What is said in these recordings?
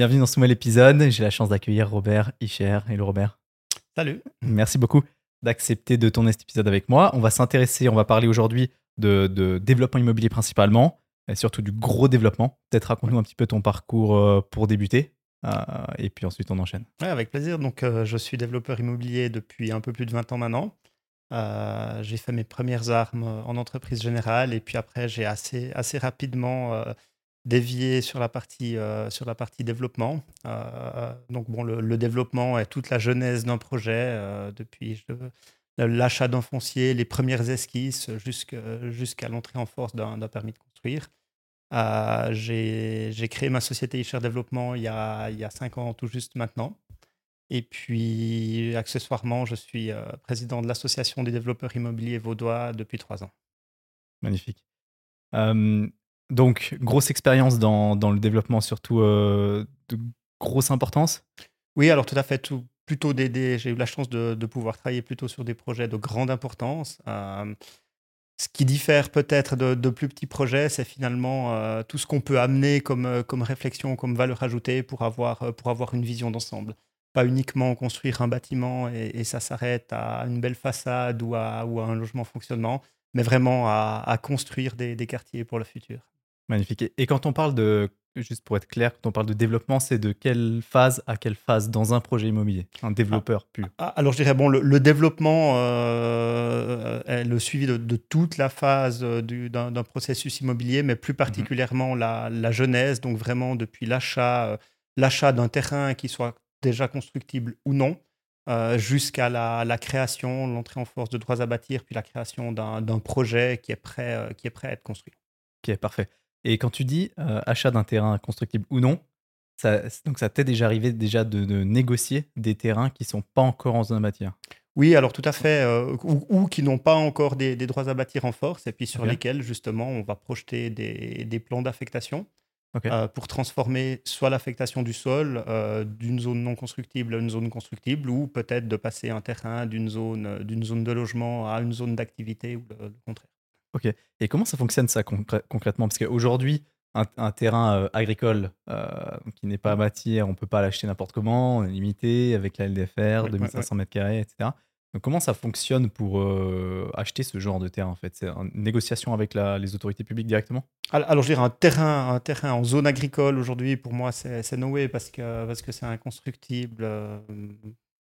Bienvenue dans ce nouvel épisode. J'ai la chance d'accueillir Robert Ischer. Hello Robert. Salut. Merci beaucoup d'accepter de tourner cet épisode avec moi. On va s'intéresser, on va parler aujourd'hui de, de, développement immobilier principalement, et surtout du gros développement. Peut-être raconte-nous un petit peu ton parcours euh, pour débuter. Euh, et puis ensuite, on enchaîne. Ouais, avec plaisir. Donc, euh, je suis développeur immobilier depuis un peu plus de 20 ans maintenant. Euh, j'ai fait mes premières armes en entreprise générale et puis après, j'ai assez, assez rapidement dévié sur la partie, euh, sur la partie développement. Euh, donc, bon, le, développement est toute la genèse d'un projet, euh, depuis l'achat d'un foncier, les premières esquisses jusqu'à jusqu l'entrée en force d'un permis de construire. J'ai créé ma société Isher Développement il y, a, il y a cinq ans tout juste maintenant. Et puis, accessoirement, je suis président de l'Association des développeurs immobiliers vaudois depuis trois ans. Magnifique. Donc, grosse expérience dans, dans, le développement, surtout euh, de grosse importance Oui, alors tout à fait. Plutôt des, j'ai eu la chance de, de, pouvoir travailler plutôt sur des projets de grande importance. Euh, ce qui diffère peut-être de, de, plus petits projets, c'est finalement euh, tout ce qu'on peut amener comme, comme réflexion, comme valeur ajoutée pour avoir, pour avoir une vision d'ensemble pas uniquement construire un bâtiment et, ça s'arrête à une belle façade ou à, ou un logement fonctionnement, mais vraiment à, à construire des, des, quartiers pour le futur. Magnifique. Et quand on parle de, juste pour être clair, quand on parle de développement, c'est de quelle phase à quelle phase dans un projet immobilier Un développeur ah, pur? ah, Alors je dirais, bon, le, le développement euh, est le suivi de, de toute la phase d'un processus immobilier, mais plus particulièrement mmh. la, la, genèse, donc vraiment depuis l'achat euh, l'achat d'un terrain qui soit déjà constructible ou non, euh, jusqu'à la, la, création, l'entrée en force de droits à bâtir, puis la création d'un projet qui est, prêt, euh, qui est prêt à être construit. Ok, parfait. Et quand tu dis euh, achat d'un terrain constructible ou non, ça, donc ça t'est déjà arrivé déjà de, de, négocier des terrains qui sont pas encore en zone à bâtir? Oui, alors tout à fait, euh, ou, ou, qui n'ont pas encore des, des, droits à bâtir en force, et puis sur okay. lesquels justement on va projeter des, des plans d'affectation. Okay. Euh, pour transformer soit l'affectation du sol euh, d'une zone non constructible à une zone constructible ou peut-être de passer un terrain d'une zone, d'une zone de logement à une zone d'activité ou le, le, contraire. Ok. Et comment ça fonctionne ça concr concrètement? Parce qu'aujourd'hui, un, un, terrain euh, agricole qui n'est pas à bâtir, on ne peut pas l'acheter n'importe comment, on est limité avec la LDFR, oui, 2500 ouais, ouais. m2, etc. Donc, comment ça fonctionne pour euh, acheter ce genre de terrain en fait? C'est une négociation avec la, les autorités publiques directement? Alors, je dirais un terrain, un terrain en zone agricole aujourd'hui, pour moi, c'est no way parce que parce que c'est inconstructible.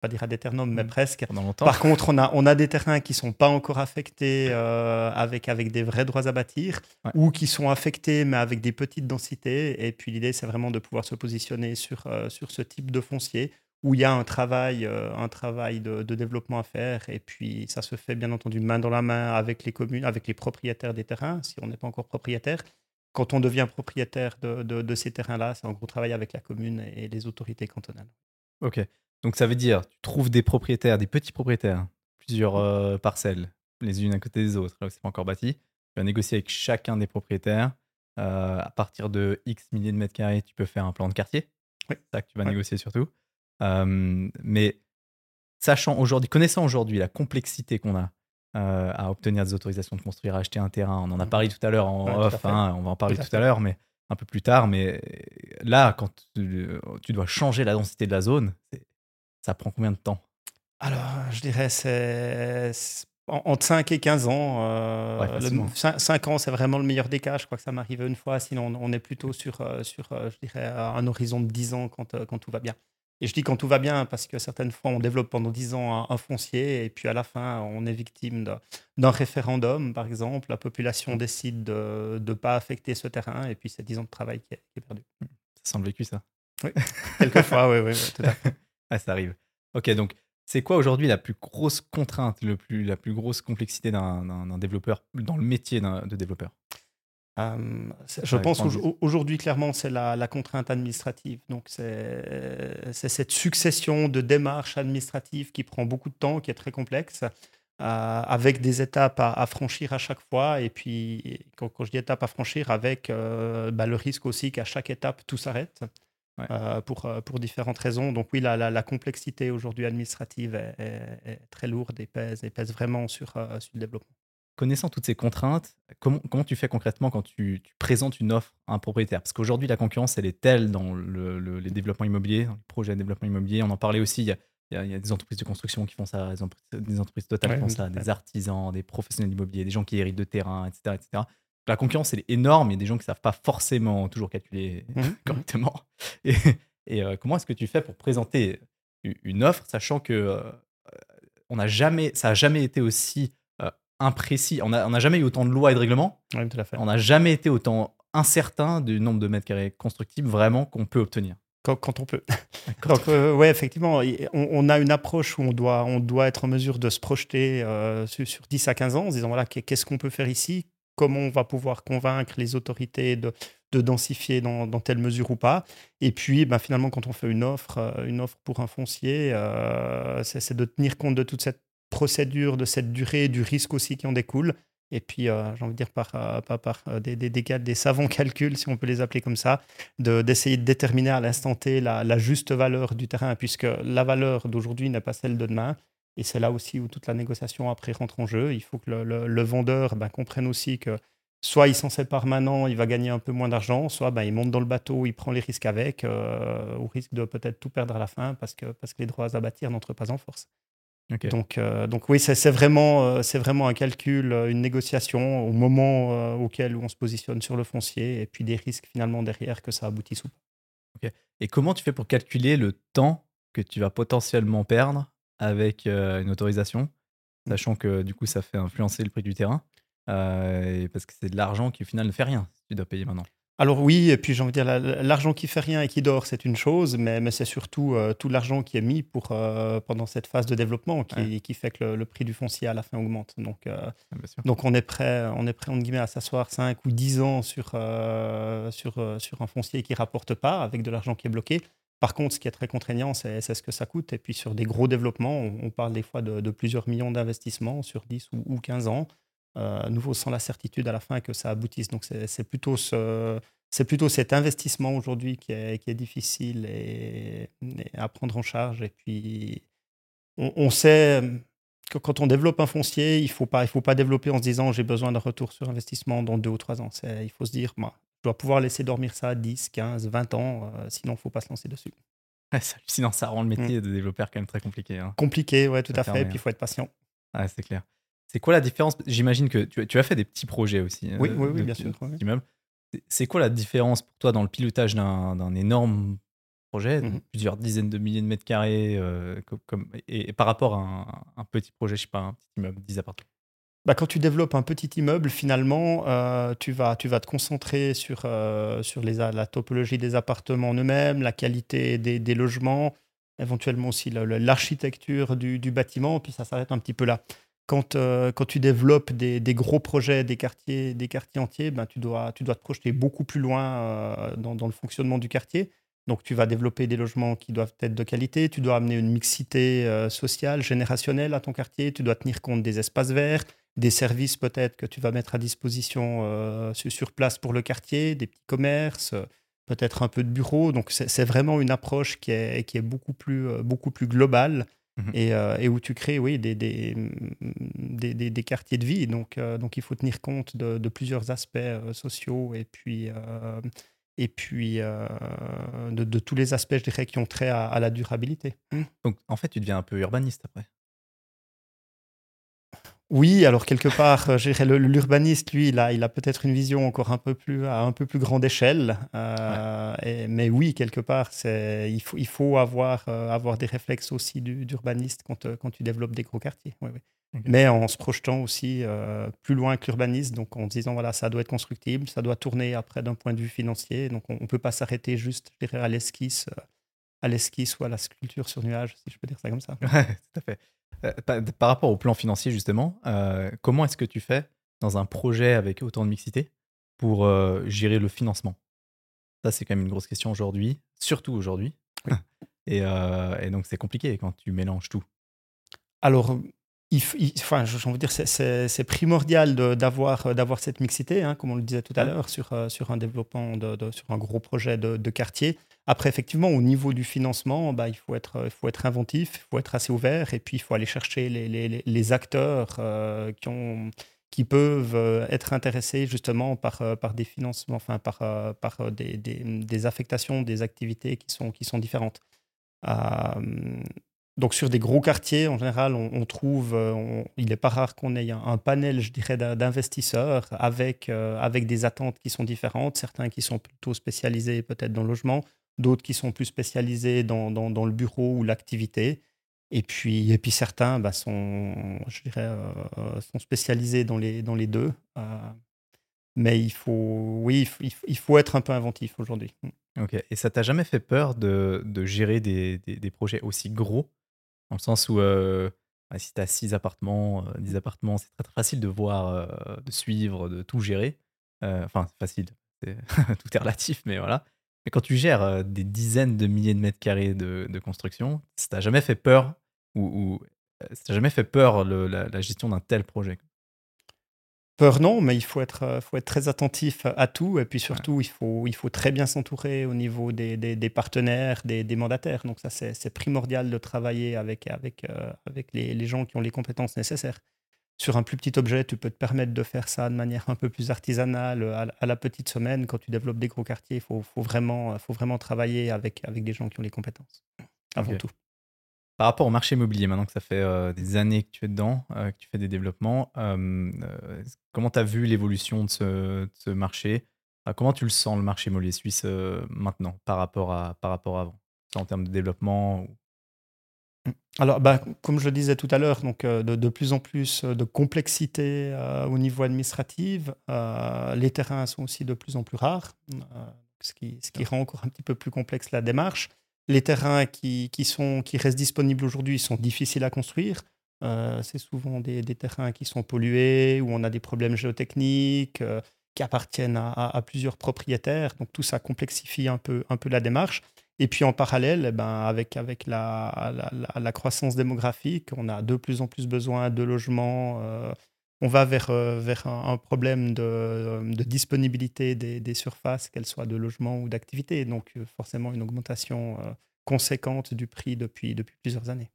Pas dire ad aeternum, mais mmh. presque. Par contre, on a, on a des terrains qui sont pas encore affectés euh, avec, avec des vrais droits à bâtir ouais. ou qui sont affectés mais avec des petites densités. Et puis l'idée, c'est vraiment de pouvoir se positionner sur, euh, sur ce type de foncier où il y a un travail, euh, un travail de, de, développement à faire. Et puis, ça se fait bien entendu main dans la main avec les communes, avec les propriétaires des terrains, si on n'est pas encore propriétaire. Quand on devient propriétaire de, de, de ces terrains-là, c'est en gros travail avec la commune et les autorités cantonales. Ok. Donc, ça veut dire, tu trouves des propriétaires, des petits propriétaires, plusieurs euh, parcelles, les unes à côté des autres, là où c'est pas encore bâti. Tu vas négocier avec chacun des propriétaires. Euh, à partir de X milliers de mètres carrés, tu peux faire un plan de quartier. Oui. C'est ça que tu vas ouais. négocier surtout. Euh, mais sachant aujourd'hui, connaissant aujourd'hui la complexité qu'on a euh, à obtenir des autorisations de construire, à acheter un terrain, on en a parlé tout à l'heure en ouais, off, hein, on va en parler tout, tout à, l'heure, mais un peu plus tard. Mais là, quand tu, tu dois changer la densité de la zone, ça prend combien de temps? Alors, je dirais c'est entre 5 et 15 ans. Euh, ouais, le, 5, 5, ans, c'est vraiment le meilleur des cas. Je crois que ça m'arrive une fois. Sinon, on est plutôt sur, euh, sur je dirais, un horizon de 10 ans quand, quand tout va bien. Et je dis quand tout va bien, parce que certaines fois, on développe pendant 10 ans un, un foncier, et puis à la fin, on est victime d'un référendum, par exemple. La population décide de ne pas affecter ce terrain, et puis c'est 10 ans de travail qui est, qui est, perdu. Ça semble vécu, ça. Oui, quelquefois, oui, oui, oui, tout à fait. Ah, ça arrive. Ok, donc c'est quoi aujourd'hui la plus grosse contrainte, le plus, la plus grosse complexité d'un développeur, dans le métier de développeur? Euh, je pense qu'aujourd'hui, clairement, c'est la, la, contrainte administrative. Donc, c'est cette succession de démarches administratives qui prend beaucoup de temps, qui est très complexe, euh, avec des étapes à, à, franchir à chaque fois. Et puis, quand, quand je dis étapes à franchir, avec euh, bah, le risque aussi qu'à chaque étape, tout s'arrête. Ouais. Euh, pour, pour différentes raisons. Donc oui, la, la, la complexité aujourd'hui administrative est, est, est, très lourde et pèse, et pèse vraiment sur, sur le développement. connaissant toutes ces contraintes, comment, comment tu fais concrètement quand tu, présentes une offre à un propriétaire? Parce qu'aujourd'hui, la concurrence, elle est telle dans les développements immobiliers, dans les projets de développement immobilier. On en parlait aussi, il y, a, il y a, des entreprises de construction qui font ça, des entreprises, totales qui font ça, des artisans, des professionnels immobiliers, des gens qui héritent de terrain, etc. etc. La concurrence, elle est énorme. Il y a des gens qui ne savent pas forcément toujours calculer mmh, mmh. correctement. Et, et euh, comment est-ce que tu fais pour présenter une offre, sachant que euh, on n'a jamais, ça n'a jamais été aussi euh, imprécis? On n'a jamais eu autant de lois et de règlements. On n'a jamais été autant incertain du nombre de mètres carrés constructibles vraiment qu'on peut obtenir. Quand, on peut. Donc, ouais, effectivement, on, a une approche où on doit, on doit être en mesure de se projeter sur, sur, 10 à 15 ans en se disant voilà, qu'est-ce qu'on peut faire ici? Comment on va pouvoir convaincre les autorités de, de densifier dans, telle mesure ou pas. Et puis, ben, finalement, quand on fait une offre, euh, une offre pour un foncier, euh, c'est de tenir compte de toute cette procédure, de cette durée, du risque aussi qui en découle. Et puis, euh, j'ai envie de dire, par, par, des, des, des, savants calculs, si on peut les appeler comme ça, d'essayer de, déterminer à l'instant T la, juste valeur du terrain, puisque la valeur d'aujourd'hui n'est pas celle de demain. Et c'est là aussi où toute la négociation après rentre en jeu. Il faut que le, vendeur ben, comprenne aussi que soit il s'en sépare maintenant, il va gagner un peu moins d'argent, soit ben, il monte dans le bateau, il prend les risques avec, euh, au risque de peut-être tout perdre à la fin parce que, parce que les droits à bâtir n'entrent pas en force. Donc, euh, donc oui, c'est vraiment, euh, c'est vraiment un calcul, une négociation au moment auquel on se positionne sur le foncier et puis des risques finalement derrière que ça aboutisse ou pas. Et comment tu fais pour calculer le temps que tu vas potentiellement perdre avec une autorisation, mmh. sachant que du coup ça fait influencer le prix du terrain euh, parce que c'est de l'argent qui au final ne fait rien si tu dois payer maintenant. Alors oui, et puis j'ai envie de dire, l'argent qui fait rien et qui dort, c'est une chose, mais, mais c'est surtout euh, tout l'argent qui est mis pour, euh, pendant cette phase de développement qui, qui fait que le, prix du foncier à la fin augmente. Donc, donc on est prêt, on est prêt guillemets, à s'asseoir 5 ou 10 ans sur, sur, sur un foncier qui ne rapporte pas avec de l'argent qui est bloqué. Par contre, ce qui est très contraignant, c'est ce que ça coûte. Et puis sur des gros développements, on, parle des fois de, plusieurs millions d'investissements sur 10 ou, ou 15 ans. Euh, nouveau sans la certitude à la fin que ça aboutisse. Donc c'est plutôt, plutôt cet investissement aujourd'hui qui est, difficile et, à prendre en charge. Et puis on, sait que quand on développe un foncier, il ne faut, pas, faut pas développer en se disant j'ai besoin d'un retour sur investissement dans deux ou trois ans. Il faut se dire je dois pouvoir laisser dormir ça 10, 15, 20 ans, euh, sinon il ne faut pas se lancer dessus. sinon ça rend le métier mm. de développeur quand même très compliqué. Hein. Compliqué, ouais, tout à fait. Et puis il faut être patient. c'est clair. C'est quoi la différence? J'imagine que tu, as fait des petits projets aussi. Oui, oui, oui bien sûr. C'est quoi la différence pour toi dans le pilotage d'un énorme projet, mmh plusieurs dizaines de milliers de mètres carrés, euh, comme, et, par rapport à un, petit projet, je sais pas, un petit immeuble, 10 appartements? Bah, quand tu développes un petit immeuble, finalement, euh, tu, vas, tu vas te concentrer sur, euh, sur la topologie des appartements eux-mêmes, la qualité des, logements, éventuellement aussi l'architecture du, du, bâtiment, puis ça s'arrête un petit peu là. Quand, euh, quand tu développes des, gros projets, des quartiers, des quartiers entiers, ben, tu, dois, tu dois te projeter beaucoup plus loin dans, le fonctionnement du quartier. Donc, tu vas développer des logements qui doivent être de qualité, tu dois amener une mixité sociale, générationnelle à ton quartier, tu dois tenir compte des espaces verts, des services peut-être que tu vas mettre à disposition sur place pour le quartier, des petits commerces, peut-être un peu de bureaux. Donc, c'est vraiment une approche qui est, qui est beaucoup, plus, beaucoup plus globale Mmh euh, et, où tu crées oui, des, des, des, quartiers de vie. Donc, euh, donc il faut tenir compte de, plusieurs aspects euh, sociaux et puis, et puis de, tous les aspects, je dirais, qui ont trait à, à la durabilité. Mmh. Donc en fait, tu deviens un peu urbaniste après. Oui, alors quelque part, euh, l'urbaniste, lui, il a, il a peut-être une vision encore un peu plus, à un peu plus grande échelle. Euh, mais oui, quelque part, il faut, il faut avoir, euh, avoir des réflexes aussi d'urbaniste quand, quand tu développes des gros quartiers. Mais en se projetant aussi plus loin que l'urbaniste, donc en disant, voilà, ça doit être constructible, ça doit tourner après d'un point de vue financier. Donc on ne peut pas s'arrêter juste à l'esquisse à l'esquisse ou à la sculpture sur nuage, si je peux dire ça comme ça. tout à fait. Euh, par, rapport au plan financier, justement, euh, comment est-ce que tu fais dans un projet avec autant de mixité pour euh, gérer le financement? Ça, c'est quand même une grosse question aujourd'hui, surtout aujourd'hui. et, donc, c'est compliqué quand tu mélanges tout. Alors, il, enfin, j'ai envie de dire, c'est primordial d'avoir d'avoir cette mixité, hein, comme on le disait tout à l'heure, sur, sur un développement, de, sur un gros projet de, de quartier. Après, effectivement, au niveau du financement, bah, il, faut être, il faut être inventif, il faut être assez ouvert, et puis il faut aller chercher les, les, les acteurs euh, qui, ont, qui peuvent être intéressés justement par, par des financements, enfin par, par des, des, des, affectations, des activités qui sont, qui sont différentes. Donc sur des gros quartiers, en général, on, trouve, euh, il n'est pas rare qu'on ait un, panel, je dirais, d'investisseurs avec, euh, avec des attentes qui sont différentes, certains qui sont plutôt spécialisés peut-être dans le logement, d'autres qui sont plus spécialisés dans, dans, le bureau ou l'activité. Et puis, et puis certains bah, sont, je dirais, euh, sont spécialisés dans les, dans les deux. mais il faut, oui, il faut, être un peu inventif aujourd'hui. Ok. Et ça t'a jamais fait peur de, de gérer des, des, des projets aussi gros dans le sens où euh, bah, si tu as 6 appartements, 10 euh, appartements, c'est très, facile de voir, euh, de suivre, de tout gérer. enfin, c'est facile, tout est relatif, mais voilà. Mais quand tu gères des dizaines de milliers de mètres carrés de, construction, ça t'a jamais fait peur ou, ça t'a jamais fait peur la, gestion d'un tel projet? Peur, non, mais il faut être, euh, faut être très attentif à tout. Et puis surtout, il, faut, il faut très bien s'entourer au niveau des, des, partenaires, des, des, mandataires. Donc ça, c'est primordial de travailler avec, avec, euh, avec les, les, gens qui ont les compétences nécessaires. Sur un plus petit objet, tu peux te permettre de faire ça de manière un peu plus artisanale, à, la petite semaine. Quand tu développes des gros quartiers, il faut, faut, vraiment, faut vraiment travailler avec, avec des gens qui ont les compétences, avant tout. Par rapport au marché immobilier, maintenant que ça fait euh, des années que tu es dedans, euh, que tu fais des développements, euh, comment tu as vu l'évolution de ce, marché? Comment tu le sens, le marché immobilier suisse, maintenant, par rapport à, par rapport à avant? En termes de développement alors, bah, comme je le disais tout à l'heure, donc de, plus en plus de complexité au niveau administratif. les terrains sont aussi de plus en plus rares, ce, qui, ce qui rend encore un petit peu plus complexe la démarche les terrains qui, qui, sont, qui restent disponibles aujourd'hui sont difficiles à construire. Euh, c'est souvent des, des, terrains qui sont pollués, où on a des problèmes géotechniques, euh, qui appartiennent à, à, plusieurs propriétaires. Donc tout ça complexifie un peu, un peu la démarche. Et puis en parallèle, eh ben, avec, avec la, la, croissance démographique, on a de plus en plus besoin de logements. Euh, on va vers, vers un, problème de, de disponibilité des, des surfaces, qu'elles soient de logement ou d'activité. Donc forcément une augmentation conséquente du prix depuis, depuis plusieurs années.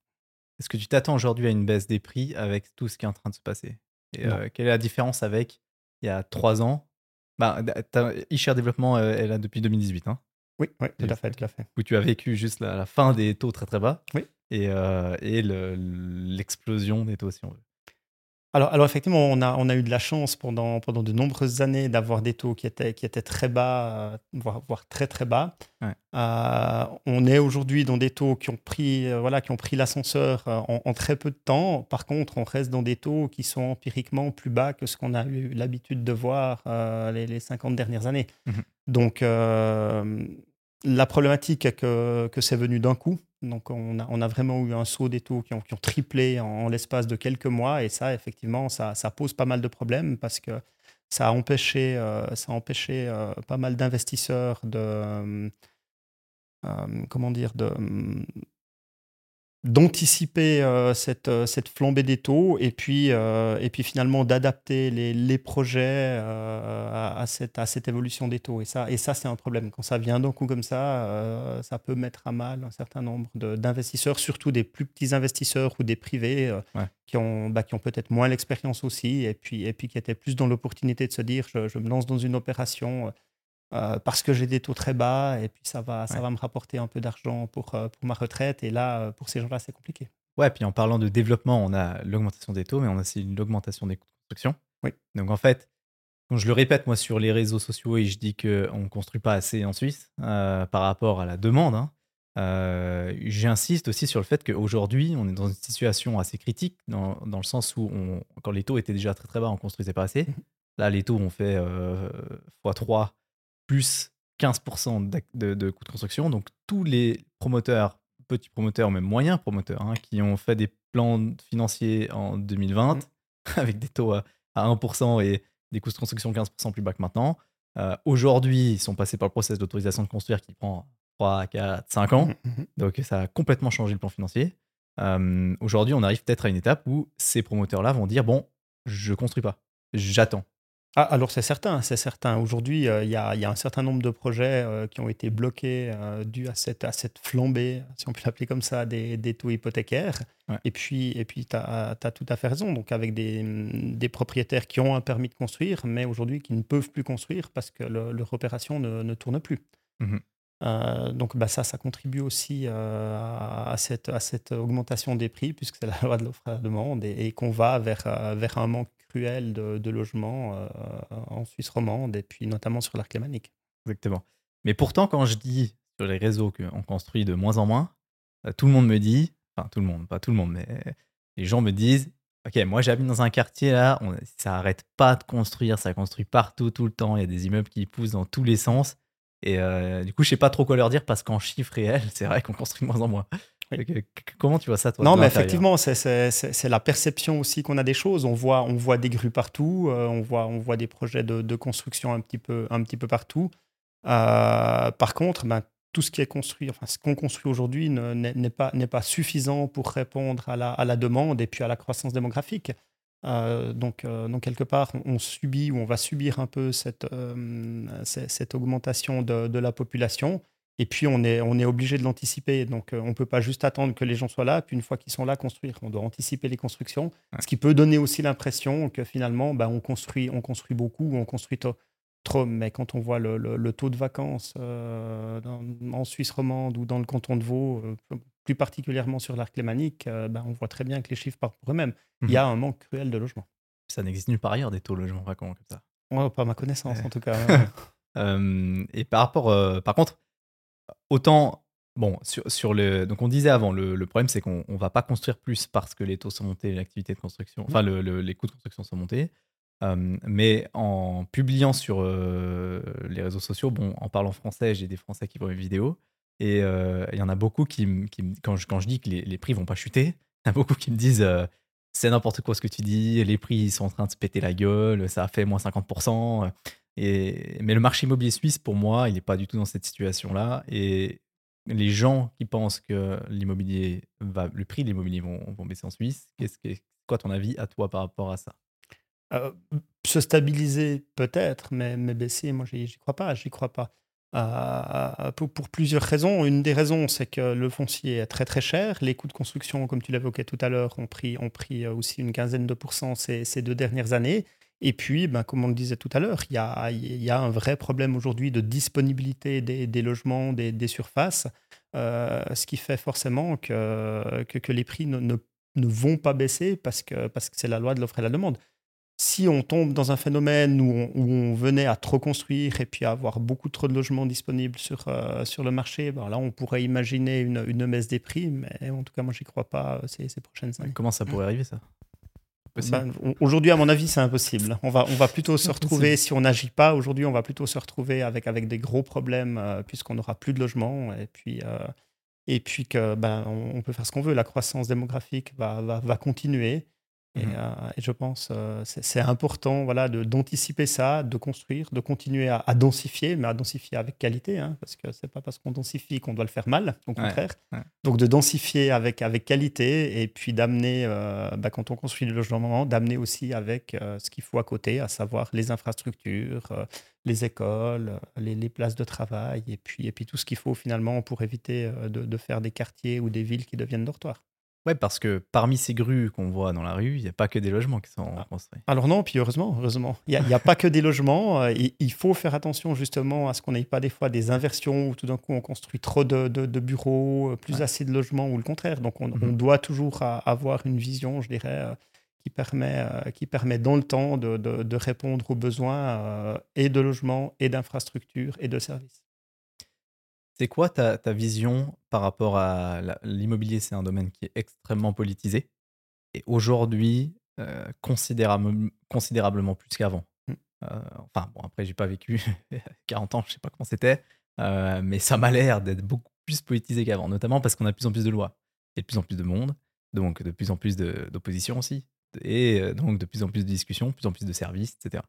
Est-ce que tu t'attends aujourd'hui à une baisse des prix avec tout ce qui est en train de se passer? Et, euh, Quelle est la différence avec il y a trois ans? Bah, e-share développement est là depuis 2018. Hein? Oui, oui, tout à fait, tout à fait. Où tu as vécu juste la, fin des taux très très bas oui. et, euh, et l'explosion des taux, si on veut. Alors, alors, effectivement, on a, on a eu de la chance pendant, pendant de nombreuses années d'avoir des taux qui étaient, qui étaient très bas, euh, voire, voire, très très bas. Euh, on est aujourd'hui dans des taux qui ont pris, euh, voilà, qui ont pris l'ascenseur en, très peu de temps. Par contre, on reste dans des taux qui sont empiriquement plus bas que ce qu'on a eu l'habitude de voir les, les, 50 dernières années. Mmh Donc, la problématique est que, que c'est venu d'un coup. Donc, on a, vraiment eu un saut des taux qui ont, triplé en, l'espace de quelques mois. Et ça, effectivement, ça, pose pas mal de problèmes parce que ça a empêché, euh, euh, pas mal d'investisseurs de. Euh, comment dire de, d'anticiper euh, cette, euh, cette flambée des taux et puis, euh, et puis finalement d'adapter les, les, projets à, cette, à cette évolution des taux. Et ça, et ça c'est un problème. Quand ça vient d'un coup comme ça, ça peut mettre à mal un certain nombre d'investisseurs, surtout des plus petits investisseurs ou des privés qui ont, bah, qui ont peut-être moins l'expérience aussi et puis, et puis qui étaient plus dans l'opportunité de se dire je, je, me lance dans une opération euh, parce que j'ai des taux très bas et puis ça va, ça va me rapporter un peu d'argent pour, euh, pour ma retraite. Et là, euh, pour ces gens-là, c'est compliqué. Ouais, puis en parlant de développement, on a l'augmentation des taux, mais on a aussi l'augmentation des coûts de construction. Oui. Donc en fait, quand je le répète moi sur les réseaux sociaux et je dis qu'on ne construit pas assez en Suisse par rapport à la demande, hein, j'insiste aussi sur le fait qu'aujourd'hui, on est dans une situation assez critique, dans, dans le sens où on, quand les taux étaient déjà très très bas, on construisait pas assez. Mmh là, les taux ont fait x3 plus 15% de, de, coûts de construction. Donc tous les promoteurs, petits promoteurs, même moyens promoteurs, hein, qui ont fait des plans financiers en 2020 mmh. avec des taux à, 1% et des coûts de construction 15% plus bas que maintenant, euh, aujourd'hui, ils sont passés par le process d'autorisation de construire qui prend 3, 4, 5 ans. Mmh, mmh, Donc ça a complètement changé le plan financier. Euh, aujourd'hui, on arrive peut-être à une étape où ces promoteurs-là vont dire, bon, je construis pas, j'attends. Ah, alors c'est certain, c'est certain. Aujourd'hui, euh, il y, a, un certain nombre de projets euh, qui ont été bloqués euh, dû à cette, à cette flambée, si on peut l'appeler comme ça, des, des taux hypothécaires. Et puis, et puis tu as, tout à fait raison. Donc avec des, des, propriétaires qui ont un permis de construire, mais aujourd'hui qui ne peuvent plus construire parce que leur opération ne, ne tourne plus. Mmh donc bah, ça, ça contribue aussi à, cette, à cette augmentation des prix, puisque c'est la loi de l'offre et de la demande, et, et qu'on va vers, vers un manque de, de logements euh, en Suisse romande et puis notamment sur l'arc lémanique. Exactement. Mais pourtant, quand je dis sur les réseaux qu'on construit de moins en moins, euh, tout le monde me dit, enfin tout le monde, pas tout le monde, mais les gens me disent, ok, moi j'habite dans un quartier là, on, ça arrête pas de construire, ça construit partout tout le temps, il y a des immeubles qui poussent dans tous les sens. Et euh, du coup, je sais pas trop quoi leur dire parce qu'en chiffres réels, c'est vrai qu'on construit de moins en moins. Comment tu vois ça, toi Non, mais effectivement, c'est la perception aussi qu'on a des choses. On voit, on voit des grues partout, euh, on, voit, on voit des projets de, construction un petit peu, un petit peu partout. Euh, par contre, ben, tout ce qui est construit, enfin, ce qu'on construit aujourd'hui n'est pas, pas suffisant pour répondre à la, à la, demande et puis à la croissance démographique. Euh, donc, donc, quelque part, on, subit ou on va subir un peu cette, cette augmentation de, de la population. Et puis, on est, on est obligé de l'anticiper. Donc, euh, on ne peut pas juste attendre que les gens soient là, puis une fois qu'ils sont là, construire. On doit anticiper les constructions. Ce qui peut donner aussi l'impression que finalement, bah, on, construit, on construit beaucoup, on construit trop. Mais quand on voit le, le, taux de vacances euh, en Suisse romande ou dans le canton de Vaud, euh, plus particulièrement sur l'arc lémanique, bah, on voit très bien que les chiffres parlent pour eux-mêmes. Il y a mhm. un manque cruel de logements. Ça n'existe nulle part ailleurs, des taux de logements vacants comme ça. Ouais, pas à ma connaissance, en tout cas. et par rapport, par contre, autant, bon, sur, sur, le. Donc, on disait avant, le, le problème, c'est qu'on ne va pas construire plus parce que les taux sont montés, l'activité de construction, enfin, le, les coûts de construction sont montés. mais en publiant sur les réseaux sociaux, bon, en parlant français, j'ai des Français qui voient mes vidéos. Et il y en a beaucoup qui, qui quand, je, quand je dis que les, les prix vont pas chuter, il y en a beaucoup qui me disent c'est n'importe quoi ce que tu dis, les prix sont en train de se péter la gueule, ça a fait moins 50% mais le marché immobilier suisse, pour moi, il n'est pas du tout dans cette situation-là. Et les gens qui pensent que l'immobilier le prix de l'immobilier vont, baisser en Suisse, qu'est-ce que, quoi ton avis à toi par rapport à ça? Euh, Se stabiliser peut-être, mais, mais baisser, moi, j'y crois pas. J'y crois pas. Euh, pour, plusieurs raisons. Une des raisons, c'est que le foncier est très très cher. Les coûts de construction, comme tu l'évoquais tout à l'heure, ont pris, pris aussi une quinzaine de pourcents ces deux dernières années. Et puis, ben, comme on le disait tout à l'heure, il y a, y a, un vrai problème aujourd'hui de disponibilité des, des logements, des, des surfaces, euh, ce qui fait forcément que, que, que les prix ne, ne, ne, vont pas baisser parce que parce que c'est la loi de l'offre et la demande. Si on tombe dans un phénomène où on, où on, venait à trop construire et puis à avoir beaucoup trop de logements disponibles sur, euh, sur le marché, ben là, on pourrait imaginer une, une, baisse des prix, mais en tout cas, moi, j'y crois pas euh, ces, ces prochaines années. Comment ça pourrait arriver, ça? Bah, aujourd'hui, à mon avis, c'est impossible. On va, on va plutôt se retrouver, si on n'agit pas aujourd'hui, on va plutôt se retrouver avec, avec des gros problèmes euh, puisqu'on n'aura plus de logement et puis, euh, et puis que ben, on, peut faire ce qu'on veut. La croissance démographique va, va, va continuer. Mmh euh, et, je pense euh, c'est important voilà, d'anticiper ça, de construire, de continuer à, densifier, mais à densifier avec qualité, hein, parce que c'est pas parce qu'on densifie qu'on doit le faire mal, au contraire. Donc de densifier avec, avec qualité et puis d'amener, euh, bah, quand on construit le logement, d'amener aussi avec ce qu'il faut à côté, à savoir les infrastructures, les écoles, les, les, places de travail et puis, et puis tout ce qu'il faut finalement pour éviter de, de faire des quartiers ou des villes qui deviennent dortoirs. Ouais, parce que parmi ces grues qu'on voit dans la rue, il n'y a pas que des logements qui sont ah. construits. Alors non, puis heureusement, heureusement. Il n'y a, pas que des logements. Euh, il faut faire attention justement à ce qu'on n'ait pas des fois des inversions où tout d'un coup on construit trop de, de, bureaux, euh, plus assez de logements ou le contraire. Donc on, mhm. doit toujours avoir une vision, je dirais, euh, qui permet, qui permet dans le temps de, de répondre aux besoins et de logements et d'infrastructures et de services. C'est quoi ta, vision par rapport à l'immobilier? C'est un domaine qui est extrêmement politisé et aujourd'hui euh, considérablement plus qu'avant. Mmh. Euh, enfin, bon, après, j'ai pas vécu 40 ans, je sais pas comment c'était, euh, mais ça m'a l'air d'être beaucoup plus politisé qu'avant, notamment parce qu'on a de plus en plus de lois et de plus en plus de monde, donc de plus en plus d'opposition aussi, et donc de plus en plus de discussions, de plus en plus de services, etc.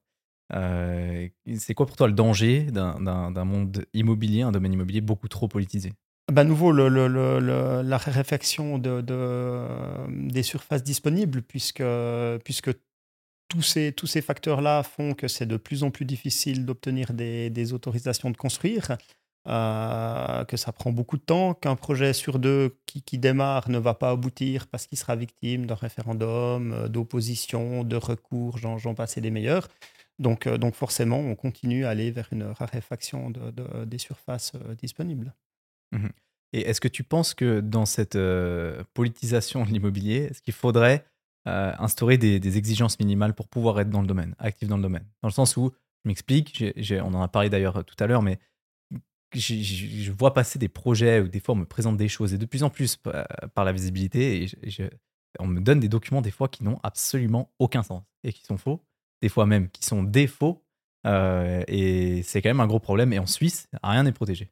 Euh, c'est quoi pour toi le danger d'un monde immobilier, un domaine immobilier beaucoup trop politisé? Bah, nouveau, la réflexion de, de, des surfaces disponibles, puisque, puisque tous ces, tous ces facteurs-là font que c'est de plus en plus difficile d'obtenir des, autorisations de construire, euh, que ça prend beaucoup de temps, qu'un projet sur deux qui, démarre ne va pas aboutir parce qu'il sera victime d'un référendum, euh, d'opposition, de recours, j'en passe et des meilleurs. Donc, euh, donc forcément, on continue à aller vers une raréfaction de, des surfaces disponibles. Mmh et est-ce que tu penses que dans cette politisation de l'immobilier, est-ce qu'il faudrait euh, instaurer des, exigences minimales pour pouvoir être dans le domaine, actif dans le domaine? Dans le sens où, je m'explique, on en a parlé d'ailleurs tout à l'heure, mais je vois passer des projets où des fois on me présente des choses et de plus en plus euh, par la visibilité on me donne des documents des fois qui n'ont absolument aucun sens et qui sont faux, des fois même qui sont des faux. Euh, et c'est quand même un gros problème. Et en Suisse, rien n'est protégé.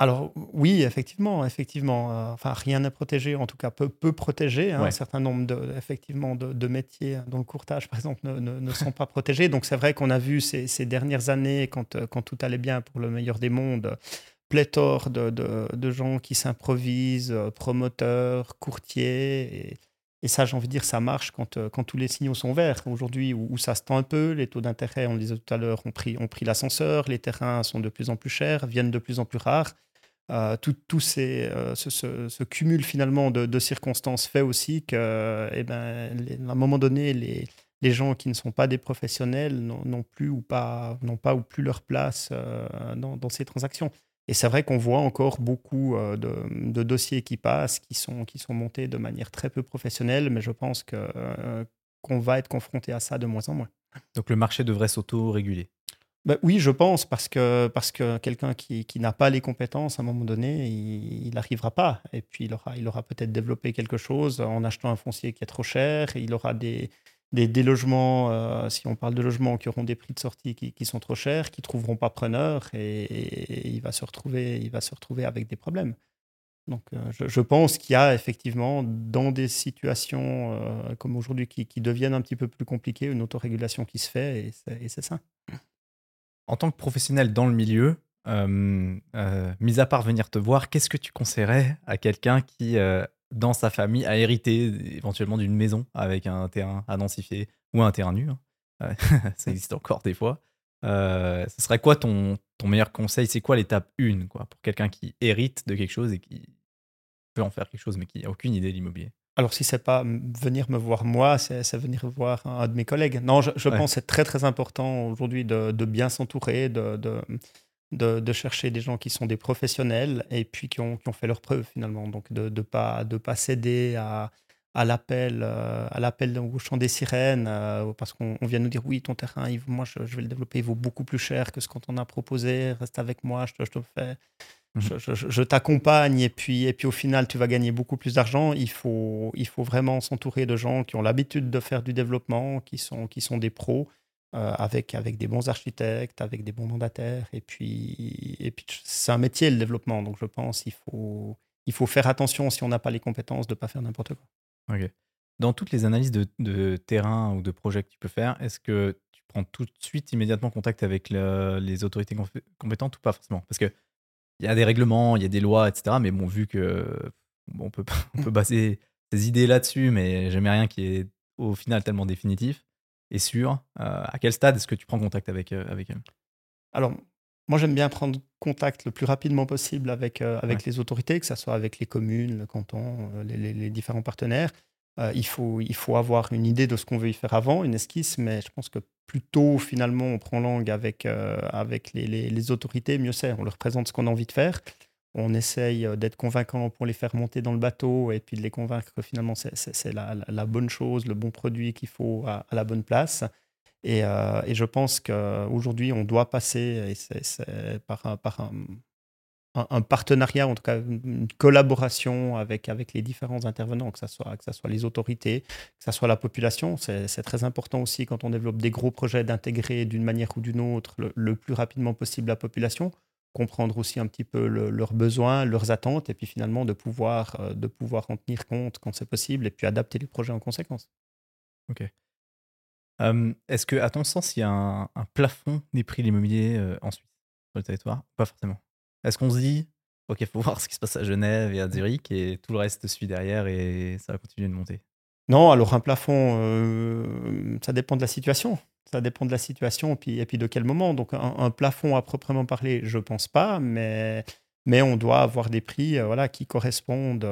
Alors oui, effectivement, effectivement. Euh, enfin, rien n'est protégé, en tout cas peu, peu protégé. Hein. Un certain nombre de, effectivement, de, métiers dont le courtage, par exemple, ne, sont pas protégés. Donc c'est vrai qu'on a vu ces, dernières années, quand, euh, quand, tout allait bien pour le meilleur des mondes, pléthore de, de gens qui s'improvisent, promoteurs, courtiers. Et, et ça, j'ai envie de dire, ça marche quand, quand tous les signaux sont verts. Aujourd'hui, où, ça se tend un peu, les taux d'intérêt, on le disait tout à l'heure, ont pris, ont pris l'ascenseur, les terrains sont de plus en plus chers, viennent de plus en plus rares. Euh, tout, ces, euh, ce, cumul finalement de, circonstances fait aussi que, eh ben, à un moment donné, les, les, gens qui ne sont pas des professionnels n'ont plus ou pas, pas ou plus leur place euh, dans, dans, ces transactions. Et c'est vrai qu'on voit encore beaucoup de, de, dossiers qui passent, qui sont, qui sont montés de manière très peu professionnelle, mais je pense que, qu'on va être confronté à ça de moins en moins. Donc le marché devrait s'auto-réguler bah oui, je pense, parce que, parce que quelqu'un qui, qui n'a pas les compétences, à un moment donné, il n'arrivera pas. Et puis, il aura, il aura peut-être développé quelque chose en achetant un foncier qui est trop cher. il aura des, des, logements, euh, si on parle de logements, qui auront des prix de sortie qui, sont trop chers, qui trouveront pas preneur. Et, il, va se retrouver, il va se retrouver avec des problèmes. Donc, euh, je, pense qu'il y a effectivement, dans des situations euh, comme aujourd'hui qui, qui, deviennent un petit peu plus compliquées, une autorégulation qui se fait, et c'est ça en tant que professionnel dans le milieu, mis à part venir te voir, qu'est-ce que tu conseillerais à quelqu'un qui, euh, dans sa famille, a hérité éventuellement d'une maison avec un terrain à densifier ou un terrain nu hein? Ça existe encore des fois. ce serait quoi ton, ton meilleur conseil? C'est quoi l'étape 1 quoi, pour quelqu'un qui hérite de quelque chose et qui peut en faire quelque chose mais qui n'a aucune idée de l'immobilier? Alors, si c'est pas venir me voir moi, c'est venir voir un, de mes collègues. Non, je, pense que c'est très, très important aujourd'hui de, bien s'entourer, de, de, chercher des gens qui sont des professionnels et puis qui ont, qui ont fait leurs preuves finalement. Donc, de ne pas, de pas céder à, à l'appel euh, à l'appel au chant des sirènes euh, parce qu'on vient nous dire oui ton terrain moi je, vais le développer il vaut beaucoup plus cher que ce qu'on a proposé reste avec moi je te, je te fais Mhm. je, t'accompagne et puis, et puis au final, tu vas gagner beaucoup plus d'argent. Il faut, il faut vraiment s'entourer de gens qui ont l'habitude de faire du développement, qui sont, qui sont des pros, euh, avec, avec des bons architectes, avec des bons mandataires. Et puis, et puis c'est un métier, le développement. Donc je pense qu'il faut, il faut faire attention, si on n'a pas les compétences, de ne pas faire n'importe quoi. Ok. Dans toutes les analyses de, de, terrain ou de projet que tu peux faire, est-ce que tu prends tout de suite, immédiatement contact avec les autorités compétentes ou pas forcément? Parce que il y a des règlements, il y a des lois, etc. Mais bon, vu que on, peut, on peut baser ses idées là-dessus, mais jamais rien qui est au final tellement définitif et sûr. Euh, à quel stade est-ce que tu prends contact avec, euh, avec elles Alors, moi, j'aime bien prendre contact le plus rapidement possible avec, euh, avec les autorités, que ce soit avec les communes, le canton, les, les, différents partenaires. il, faut, il faut avoir une idée de ce qu'on veut y faire avant, une esquisse, mais je pense que plus tôt, finalement, on prend langue avec, avec les, les, autorités, mieux c'est. On leur présente ce qu'on a envie de faire. On essaye euh, d'être convaincant pour les faire monter dans le bateau et puis de les convaincre que finalement, c'est la, bonne chose, le bon produit qu'il faut à, la bonne place. Et, euh, et je pense qu'aujourd'hui, on doit passer par, un, partenariat, en tout cas une collaboration avec, avec les différents intervenants, que ce soit, soit les autorités, que ce soit la population. C'est très important aussi quand on développe des gros projets d'intégrer d'une manière ou d'une autre le, plus rapidement possible la population, comprendre aussi un petit peu leurs besoins, leurs attentes, et puis finalement de pouvoir, euh, de pouvoir en tenir compte quand c'est possible, et puis adapter les projets en conséquence. Ok. Est-ce que, à ton sens, il y a un, plafond des prix de l'immobilier euh, en Suisse, sur le territoire? Pas forcément. Est-ce qu'on se dit, OK, il faut voir ce qui se passe à Genève et à Zurich et tout le reste suit derrière et ça va continuer de monter? Non, alors un plafond, ça dépend de la situation. Ça dépend de la situation et puis, et puis de quel moment. Donc un, plafond à proprement parler, je pense pas, mais, mais on doit avoir des prix voilà, qui correspondent,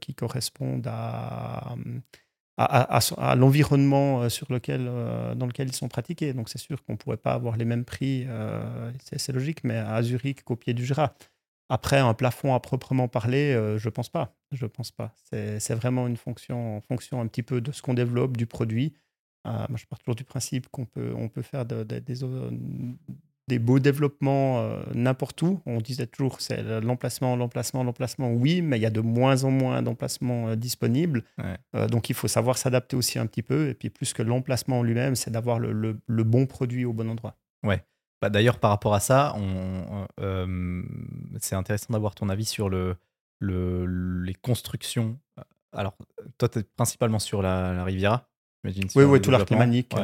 qui correspondent à, à, l'environnement sur lequel, dans lequel ils sont pratiqués. Donc c'est sûr qu'on ne pourrait pas avoir les mêmes prix, c'est logique, mais à Zurich qu'au pied du Jura. Après, un plafond à proprement parler, je ne pense pas. Je pense pas. C'est vraiment une fonction, fonction un petit peu de ce qu'on développe, du produit. moi, je pars toujours du principe qu'on peut, on peut faire des, des beaux développements euh, n'importe où. On disait toujours c'est l'emplacement, l'emplacement, l'emplacement. Oui, mais il y a de moins en moins d'emplacements euh, disponibles. Euh, donc il faut savoir s'adapter aussi un petit peu. Et puis plus que l'emplacement en lui-même, c'est d'avoir le, bon produit au bon endroit. Ouais. Bah, D'ailleurs, par rapport à ça, c'est intéressant d'avoir ton avis sur le, les constructions. Alors, toi, tu es principalement sur la, Riviera, j'imagine. Oui, oui, tout l'arc lémanique.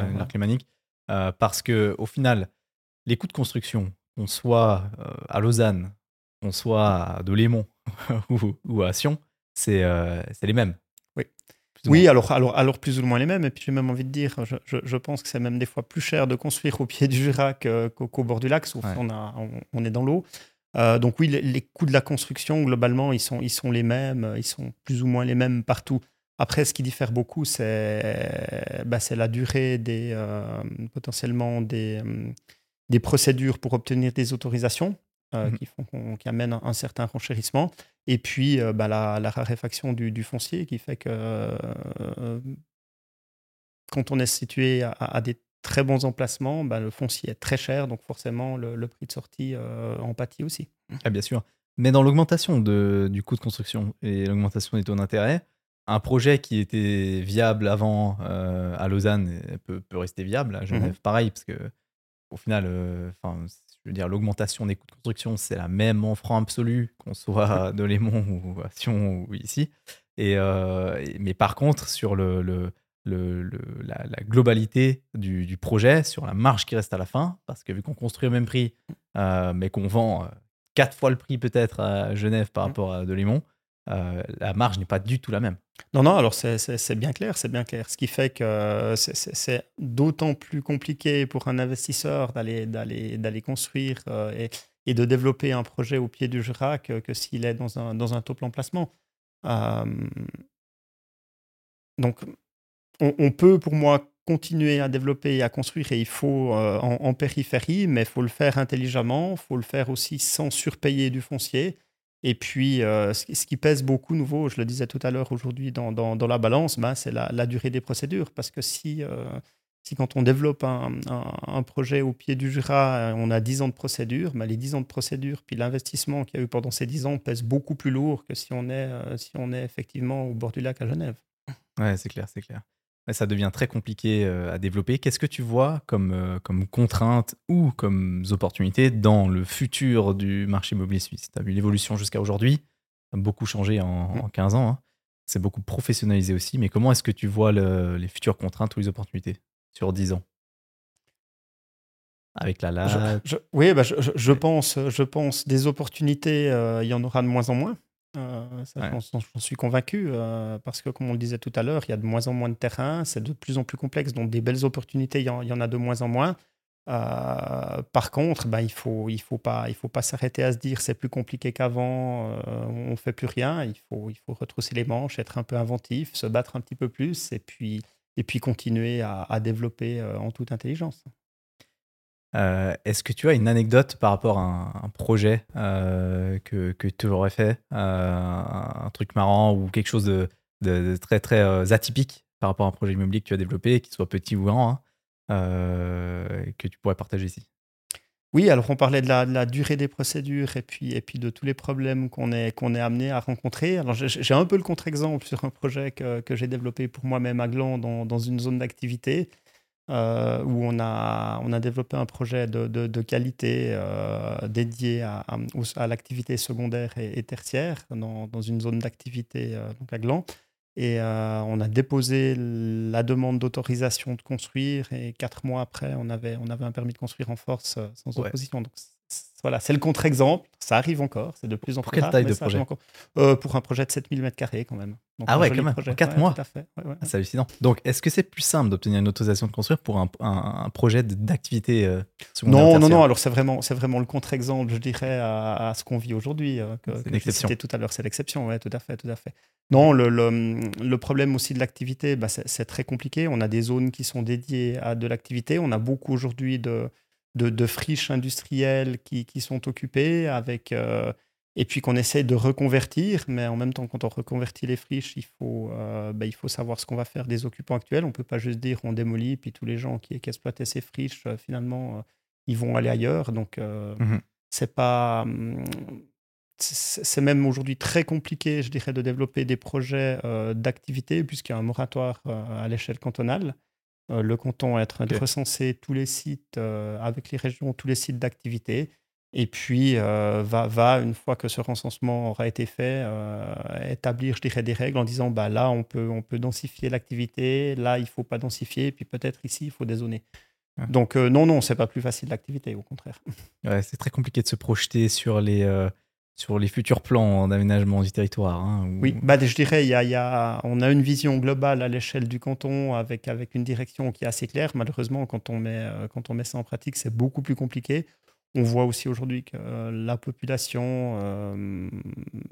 parce que au final, les coûts de construction, qu'on soit euh, à Lausanne, qu'on soit à Delémont ou, à Sion, euh, c'est les mêmes. Oui. Alors, alors, alors plus ou moins les mêmes. Et puis j'ai même envie de dire, je, pense que c'est même des fois plus cher de construire au pied du Jura qu'au bord du lac, sauf on, a, on, est dans l'eau. Euh, donc oui, les, coûts de la construction, globalement, ils sont, ils sont les mêmes, ils sont plus ou moins les mêmes partout. Après, ce qui diffère beaucoup, c'est bah, la durée des, potentiellement des, des procédures pour obtenir des autorisations euh, mhm. qui, font qui amènent un, certain renchérissement. Et puis, euh, bah, la, raréfaction du, foncier qui fait que euh, quand on est situé à, des très bons emplacements, bah, le foncier est très cher, donc forcément, le, prix de sortie en pâtit aussi. Ah, bien sûr. Mais dans l'augmentation du coût de construction et l'augmentation des taux d'intérêt, un projet qui était viable avant à Lausanne peut, rester viable à Genève, mhm. pareil, parce que au final, euh, enfin, je veux dire, l'augmentation des coûts de construction, c'est la même en francs absolus, qu'on soit de Lémont ou à Sion ou ici. Euh, et, mais par contre, sur le, le, le, la, globalité du, projet, sur la marge qui reste à la fin, parce que vu qu'on construit au même prix, euh, mais qu'on vend quatre fois le prix peut-être à Genève par mmh. rapport à de Lémont, la marge n'est pas du tout la même. Non, non, alors c'est bien clair, c'est bien clair. Ce qui fait que c'est d'autant plus compliqué pour un investisseur d'aller construire euh, et, de développer un projet au pied du Jura que, s'il est dans un, dans un placement. Euh, donc, on, peut, pour moi, continuer à développer et à construire, et il faut euh, en, périphérie, mais il faut le faire intelligemment, il faut le faire aussi sans surpayer du foncier. Et puis, euh, ce, qui pèse beaucoup, nouveau, je le disais tout à l'heure aujourd'hui dans, la balance, ben, c'est la, durée des procédures. Parce que si, euh, quand on développe un, un, projet au pied du Jura, euh, on a 10 ans de procédure, ben, les 10 ans de procédure, puis l'investissement qu'il y a eu pendant ces 10 ans pèse beaucoup plus lourd que si on est, si on est effectivement au bord du lac à Genève. Ouais, c'est clair, c'est clair ça devient très compliqué euh, à développer. Qu'est-ce que tu vois comme, euh, comme contrainte ou comme opportunité dans le futur du marché immobilier suisse? Tu as vu l'évolution jusqu'à aujourd'hui, ça a beaucoup changé en, 15 mmh. ans. Hein. C'est beaucoup professionnalisé aussi, mais comment est-ce que tu vois les futures contraintes ou les opportunités sur 10 ans? Avec la latte Oui, bah je, pense, je pense des opportunités, euh, il y en aura de moins en moins. Euh, j'en suis convaincu, euh, parce que comme on le disait tout à l'heure, il y a de moins en moins de terrain, c'est de plus en plus complexe, donc des belles opportunités, il y en, a de moins en moins. Euh, par contre, ben, il ne faut, il faut pas, il faut pas s'arrêter à se dire c'est plus compliqué qu'avant, on ne fait plus rien. Il faut, il faut retrousser les manches, être un peu inventif, se battre un petit peu plus et puis, et puis continuer à développer en toute intelligence. Euh, est-ce que tu as une anecdote par rapport à un, projet euh, que, que, tu aurais fait, euh, un, truc marrant ou quelque chose de, très très atypique par rapport à un projet immobilier que tu as développé, qu'il soit petit ou grand, hein, que tu pourrais partager ici? Oui, alors on parlait de la, durée des procédures et puis, et puis de tous les problèmes qu'on est, qu'on est amené à rencontrer. Alors j'ai un peu le contre-exemple sur un projet que, j'ai développé pour moi-même à Gland dans une zone d'activité. Euh, où on a, on a développé un projet de, de, qualité euh, dédié à, à, l'activité secondaire et, tertiaire dans, dans, une zone d'activité euh, donc à Gland. Et on a déposé la demande d'autorisation de construire et quatre mois après, on avait, on avait un permis de construire en force sans opposition. Donc voilà, c'est le contre-exemple. Ça arrive encore, c'est de plus en plus Pour quelle taille de projet euh, Pour un projet de 7000 m2 quand même. ah ouais, quand même, projet. 4 mois. Ah, c'est hallucinant. Donc, est-ce que c'est plus simple d'obtenir une autorisation de construire pour un, un, projet d'activité euh, Non, non, non. Alors, c'est vraiment, vraiment le contre-exemple, je dirais, à, ce qu'on vit aujourd'hui. Euh, c'est l'exception. tout à l'heure, c'est l'exception, ouais, tout à fait, tout à fait. Non, le, le, problème aussi de l'activité, bah, c'est très compliqué. On a des zones qui sont dédiées à de l'activité. On a beaucoup aujourd'hui de de, friches industrielles qui, sont occupées avec euh, et puis qu'on essaie de reconvertir, mais en même temps, quand on reconvertit les friches, il faut, euh, bah, il faut savoir ce qu'on va faire des occupants actuels. On ne peut pas juste dire on démolit, puis tous les gens qui, exploitaient ces friches, euh, finalement, ils vont aller ailleurs. Donc, mmh c'est pas. Hum, c'est même aujourd'hui très compliqué, je dirais, de développer des projets d'activité, puisqu'il y a un moratoire à l'échelle cantonale. Euh, le canton être okay. recenser tous les sites euh, avec les régions, tous les sites d'activité. Et puis, euh, va, va, une fois que ce recensement aura été fait, établir, je dirais, des règles en disant, bah, là, on peut, on peut densifier l'activité, là, il ne faut pas densifier, puis peut-être ici, il faut dézoner. Donc, non, non, c'est pas plus facile l'activité, au contraire. Ouais, c'est très compliqué de se projeter sur les, sur les futurs plans d'aménagement du territoire. Hein, oui, bah, je dirais, y a, y a, on a une vision globale à l'échelle du canton avec, avec une direction qui est assez claire. Malheureusement, quand on met, euh, quand on met ça en pratique, c'est beaucoup plus compliqué. On voit aussi aujourd'hui que la population euh,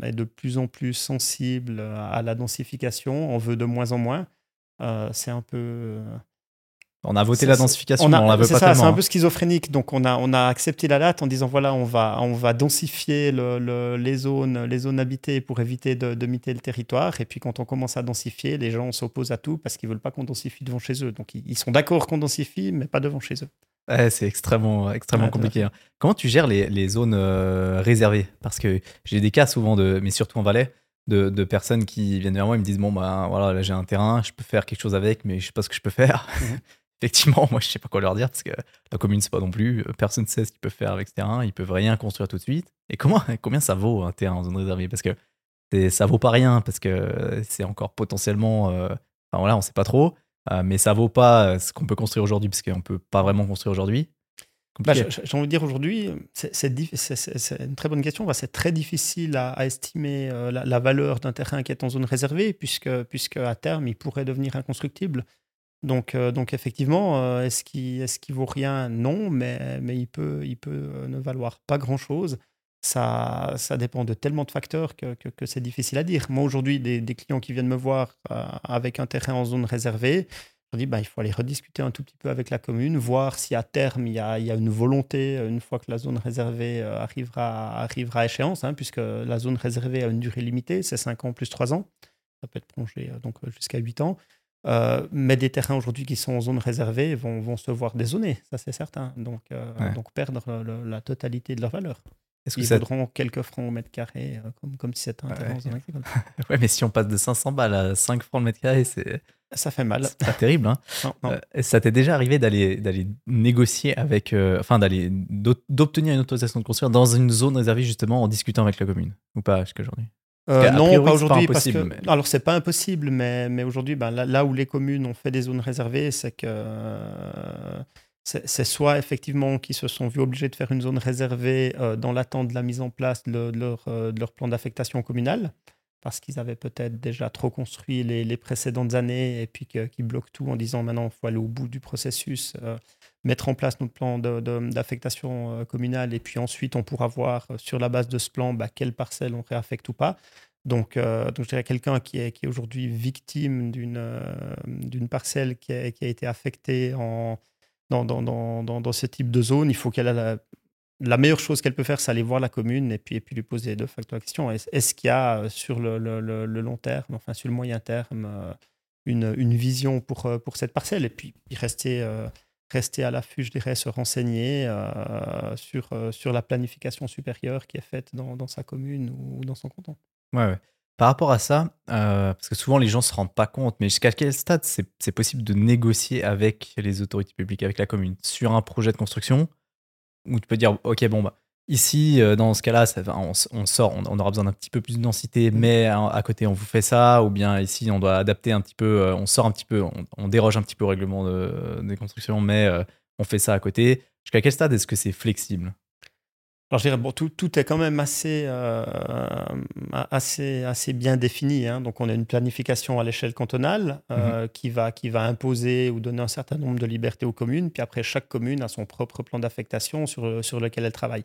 est de plus en plus sensible à la densification, on veut de moins en moins. Euh, c'est un peu on a voté la densification, mais on la veut pas ça, C'est un peu schizophrénique. Donc on a, on a accepté la date en disant voilà, on va, on va densifier le, les, zones, les zones habitées pour éviter de, de, miter le territoire. Et puis quand on commence à densifier, les gens s'opposent à tout parce qu'ils veulent pas qu'on densifie devant chez eux. Donc ils, sont d'accord qu'on densifie, mais pas devant chez eux. Ouais, c'est extrêmement, extrêmement compliqué. Hein. Comment tu gères les, les zones euh, réservées? Parce que j'ai des cas souvent, de, mais surtout en Valais, de, de, personnes qui viennent vers moi et me disent Bon, bah voilà, là j'ai un terrain, je peux faire quelque chose avec, mais je sais pas ce que je peux faire. Mhm effectivement, moi, je sais pas quoi leur dire parce que la commune, c'est pas non plus. Euh, personne ne sait ce qu'ils peuvent faire avec ce terrain. Ils peuvent rien construire tout de suite. Et comment, combien ça vaut un terrain en zone réservée Parce que ça vaut pas rien parce que c'est encore potentiellement. Euh, enfin voilà, on sait pas trop. Euh, mais ça vaut pas ce qu'on peut construire aujourd'hui parce qu'on peut pas vraiment construire aujourd'hui. Bah, J'ai envie de dire aujourd'hui, c'est une très bonne question. C'est très difficile à, estimer la, la, valeur d'un terrain qui est en zone réservée, puisque, puisque à terme, il pourrait devenir inconstructible. Donc, euh, donc effectivement, euh, est-ce qu'il est vaut rien? Non, mais, mais il peut, il peut euh, ne valoir pas grand-chose. Ça, ça dépend de tellement de facteurs que, que, c'est difficile à dire. Moi, aujourd'hui, des, clients qui viennent me voir avec un terrain en zone réservée, je dis bah, il faut aller rediscuter un tout petit peu avec la commune, voir si à terme, il y a, il y a une volonté, une fois que la zone réservée arrivera, arrivera à échéance, hein, puisque la zone réservée a une durée limitée, c'est 5 ans plus 3 ans. Ça peut être prolongé jusqu'à 8 ans. Euh, mais des terrains aujourd'hui qui sont en zone réservée vont, vont se voir dézonés, ça c'est certain. Donc, euh, donc perdre la totalité de leur valeur. Est-ce Ils vaudront quelques francs au mètre carré, euh, comme, comme si c'était un terrain en zone agricole. ouais, mais si on passe de 500 balles à 5 francs le mètre carré, c'est. Ça fait mal. C'est pas terrible. Hein. Non, ça t'est déjà arrivé d'aller, d'aller négocier avec. enfin, d'aller, d'obtenir une autorisation de construire dans une zone réservée justement en discutant avec la commune Ou pas jusqu'à aujourd'hui? Euh, non, pas aujourd'hui. Parce que... Mais... Alors, c'est pas impossible, mais, mais aujourd'hui, ben, là, où les communes ont fait des zones réservées, c'est que c'est soit effectivement qu'ils se sont vus obligés de faire une zone réservée euh, dans l'attente de la mise en place de, leur, euh, de leur, plan d'affectation communale, parce qu'ils avaient peut-être déjà trop construit les, les précédentes années et puis qu'ils bloquent tout en disant maintenant, il faut aller au bout du processus mettre en place notre plan d'affectation euh, communale et puis ensuite on pourra voir euh, sur la base de ce plan bah, quelle parcelle on réaffecte ou pas. Donc, euh, donc je dirais quelqu'un qui est, qui aujourd'hui victime d'une parcelle qui a, qui a, été affectée en, dans, dans, dans, dans, ce type de zone, il faut qu'elle a la, meilleure chose qu'elle peut faire, c'est aller voir la commune et puis, et puis lui poser de facto la question est-ce qu'il y a sur le, le, long terme, enfin sur le moyen terme, une, une vision pour, pour cette parcelle? Et puis, puis rester rester à l'affût, je dirais, se renseigner euh, sur, euh, sur la planification supérieure qui est faite dans, dans sa commune ou dans son canton. Ouais. Par rapport à ça, euh, parce que souvent les gens ne se rendent pas compte, mais jusqu'à quel stade c'est possible de négocier avec les autorités publiques, avec la commune, sur un projet de construction? Où tu peux dire, ok, bon, bah, Ici, euh, dans ce cas-là, on, sort, on, aura besoin d'un petit peu plus de densité, mm. mais à, côté, on vous fait ça. Ou bien ici, on doit adapter un petit peu, euh, on sort un petit peu, on, déroge un petit peu au règlement de, des constructions, mais euh, on fait ça à côté. Jusqu'à quel stade est-ce que c'est flexible? Alors, je dirais, bon, tout, tout, est quand même assez, euh, assez, assez bien défini. Hein. Donc, on a une planification à l'échelle cantonale euh, mhm. qui, va, qui va imposer ou donner un certain nombre de libertés aux communes. Puis après, chaque commune a son propre plan d'affectation sur, sur lequel elle travaille.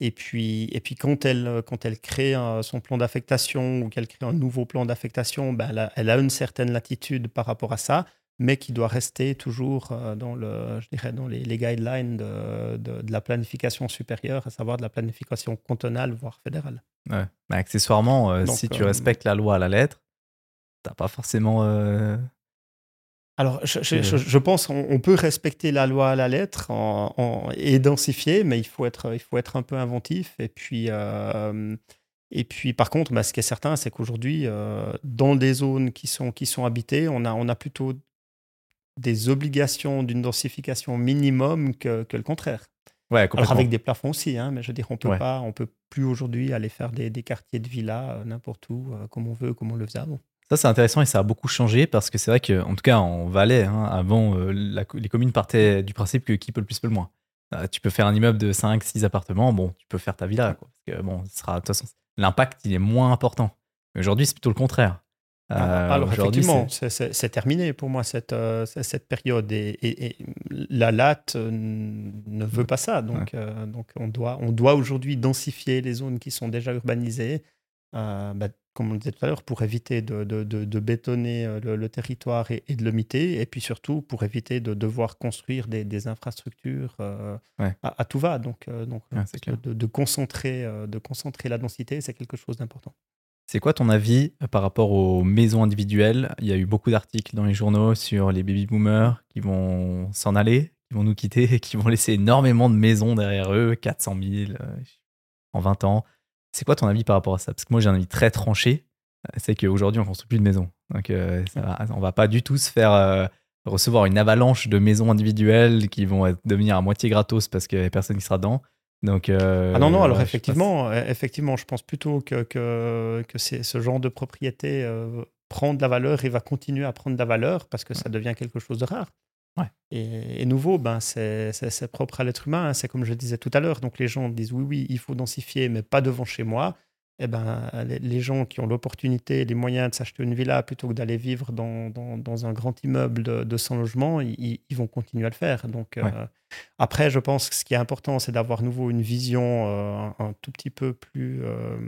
Et puis, et puis quand, elle, quand elle crée son plan d'affectation ou qu'elle crée un nouveau plan d'affectation, ben, elle, a, elle, a, une certaine latitude par rapport à ça mais qui doit rester toujours euh, dans, le, je dirais, dans les, guidelines de, de, la planification supérieure, à savoir de la planification cantonale, voire fédérale. Ouais. Mais accessoirement, euh, si tu euh, respectes la loi à la lettre, tu n'as pas forcément... Alors, je, je, pense qu'on peut respecter la loi à la lettre en, et densifier, mais il faut, être, il faut être un peu inventif. Et puis, et puis par contre, bah, ce qui est certain, c'est qu'aujourd'hui, dans des zones qui sont, qui sont habitées, on a, on a plutôt des obligations d'une densification minimum que, que le contraire. Ouais, Alors avec des plafonds aussi, hein, mais je veux dire, on peut pas, on peut plus aujourd'hui aller faire des, des, quartiers de villas euh, n'importe où, euh, comme on veut, comme on le faisait avant. Ça, c'est intéressant et ça a beaucoup changé parce que c'est vrai qu'en tout cas, en Valais, hein, avant, euh, les communes partaient du principe que qui peut le plus peut le moins. tu peux faire un immeuble de 5, 6 appartements, bon, tu peux faire ta villa. Quoi, parce que, bon, sera, de toute façon, l'impact, il est moins important. Aujourd'hui, c'est plutôt le contraire. Euh, Alors effectivement, c'est terminé pour moi cette, euh, cette période et, la latte euh, ne veut pas ça. Donc, donc on doit, on doit aujourd'hui densifier les zones qui sont déjà urbanisées, bah, comme on le disait tout à l'heure, pour éviter de, de, de, bétonner le, territoire et, de le miter, et puis surtout pour éviter de devoir construire des, des infrastructures à, tout va. Donc, donc de, concentrer, de concentrer la densité, c'est quelque chose d'important. C'est quoi ton avis euh, par rapport aux maisons individuelles? Il y a eu beaucoup d'articles dans les journaux sur les baby boomers qui vont s'en aller, qui vont nous quitter et qui vont laisser énormément de maisons derrière eux, 400 000 euh, en 20 ans. C'est quoi ton avis par rapport à ça? Parce que moi j'ai un avis très tranché, euh, c'est qu'aujourd'hui on construit plus de maisons. Donc ça va, on va pas du tout se faire recevoir une avalanche de maisons individuelles qui vont devenir à moitié gratos parce qu'il n'y a personne qui sera dedans. Donc, euh, ah non, non, alors effectivement, je effectivement, je pense plutôt que, que, que ce genre de propriété euh, prend de la valeur et va continuer à prendre de la valeur parce que ça devient quelque chose de rare. Ouais. Et, nouveau, ben, c'est propre à l'être humain, hein. c'est comme je disais tout à l'heure. Donc les gens disent oui, oui, il faut densifier, mais pas devant chez moi eh ben, les, gens qui ont l'opportunité, les moyens de s'acheter une villa plutôt que d'aller vivre dans, dans, un grand immeuble de, de 100 logements, ils, vont continuer à le faire. Donc, euh, après, je pense que ce qui est important, c'est d'avoir nouveau une vision euh, un, tout petit peu plus. Euh,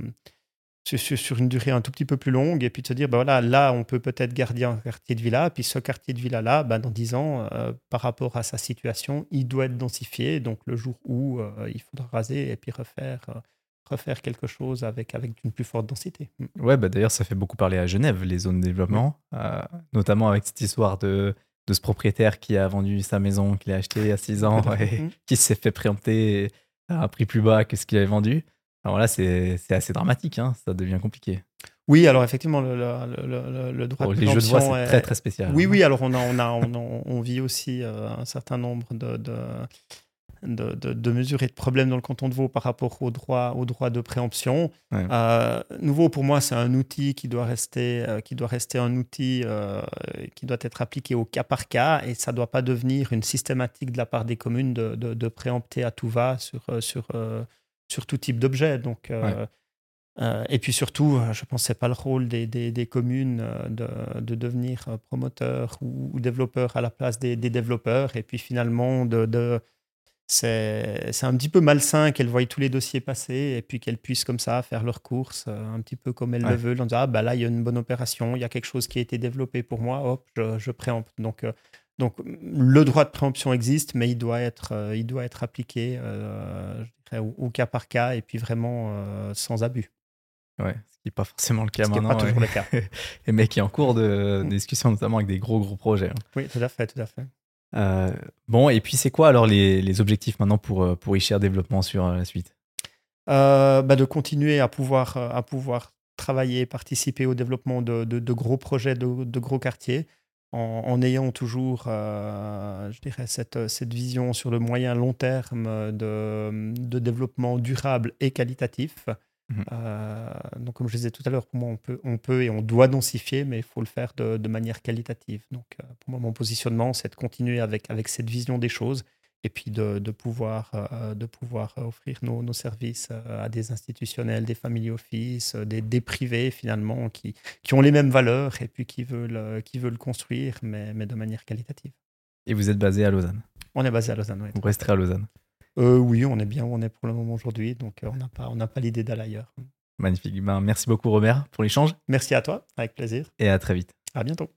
sur, une durée un tout petit peu plus longue, et puis de se dire, ben voilà, là, on peut peut-être garder un quartier de villa, puis ce quartier de villa-là, ben, dans 10 ans, par rapport à sa situation, il doit être densifié. Donc, le jour où il faudra raser et puis refaire refaire quelque chose avec, avec une plus forte densité. Mm. Ouais, bah d'ailleurs, ça fait beaucoup parler à Genève, les zones de développement, euh, notamment avec cette histoire de, de ce propriétaire qui a vendu sa maison, qu'il a acheté il y a 6 ans et mm. qui s'est fait préempter à un prix plus bas que ce qu'il avait vendu. Alors là, c'est assez dramatique, hein, ça devient compliqué. Oui, alors effectivement, le, le, le, droit de Les jeux de voix, c'est très très spécial. Oui, hein. oui, alors on, a, on, a, on, on vit aussi euh, un certain nombre de, de de, de, de, mesures et de problèmes dans le canton de Vaud par rapport au droit, au droit de préemption. Euh, nouveau, pour moi, c'est un outil qui doit rester, euh, qui doit rester un outil qui doit être appliqué au cas par cas et ça ne doit pas devenir une systématique de la part des communes de, de préempter à tout va sur, sur, sur tout type d'objet. Donc, et puis surtout, je pense que ce n'est pas le rôle des, des, des communes de, de, devenir promoteurs ou, ou, développeurs à la place des, des développeurs et puis finalement de, c'est un petit peu malsain qu'elles voient tous les dossiers passer et puis qu'elles puissent comme ça faire leurs courses euh, un petit peu comme elles le veulent en disant ah bah là il y a une bonne opération, il y a quelque chose qui a été développé pour moi, hop, je, je préempte. Donc, euh, donc le droit de préemption existe, mais il doit être, euh, il doit être appliqué au, cas par cas et puis vraiment sans abus. Ouais, ce qui n'est pas forcément le cas ce maintenant. Qui pas toujours le cas. et mais qui est en cours de, mm. discussion, notamment avec des gros gros projets. Hein. Oui, tout à fait, tout à fait. Euh, bon, et puis c'est quoi alors les, les, objectifs maintenant pour, euh, pour e Développement sur euh, la suite? Bah De continuer à pouvoir, à pouvoir travailler, participer au développement de, de, gros projets, de, gros quartiers, en, en ayant toujours, je dirais, cette, cette vision sur le moyen long terme de, de développement durable et qualitatif. Mhm. Euh, donc, comme je disais tout à l'heure, pour moi, on peut, on peut et on doit densifier, mais il faut le faire de, de manière qualitative. Donc, euh, pour moi, mon positionnement, c'est de continuer avec, avec cette vision des choses et puis de, pouvoir, de pouvoir offrir nos, nos, services à des institutionnels, des family office, des, des privés finalement qui, qui ont les mêmes valeurs et puis qui veulent, qui veulent construire, mais, mais de manière qualitative. Et vous êtes basé à Lausanne? On est basé à Lausanne, oui. Vous resterez à Lausanne? Euh, Oui, on est bien où on est pour le moment aujourd'hui, donc on n'a pas, on pas l'idée d'aller ailleurs. Magnifique. Ben, merci beaucoup Robert pour l'échange. Merci à toi, avec plaisir. Et à très vite. À bientôt.